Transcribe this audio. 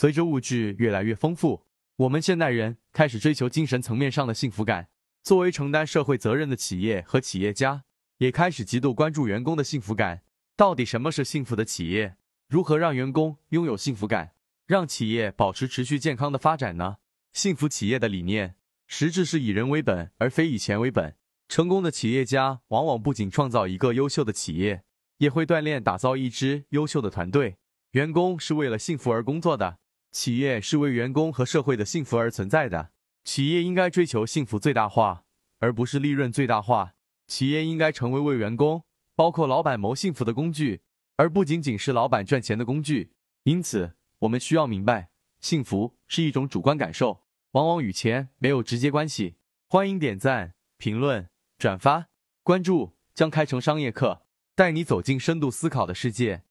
随着物质越来越丰富，我们现代人开始追求精神层面上的幸福感。作为承担社会责任的企业和企业家，也开始极度关注员工的幸福感。到底什么是幸福的企业？如何让员工拥有幸福感，让企业保持持续健康的发展呢？幸福企业的理念，实质是以人为本，而非以钱为本。成功的企业家往往不仅创造一个优秀的企业，也会锻炼打造一支优秀的团队。员工是为了幸福而工作的，企业是为员工和社会的幸福而存在的。企业应该追求幸福最大化，而不是利润最大化。企业应该成为为员工，包括老板谋幸福的工具。而不仅仅是老板赚钱的工具，因此我们需要明白，幸福是一种主观感受，往往与钱没有直接关系。欢迎点赞、评论、转发、关注，将开成商业课，带你走进深度思考的世界。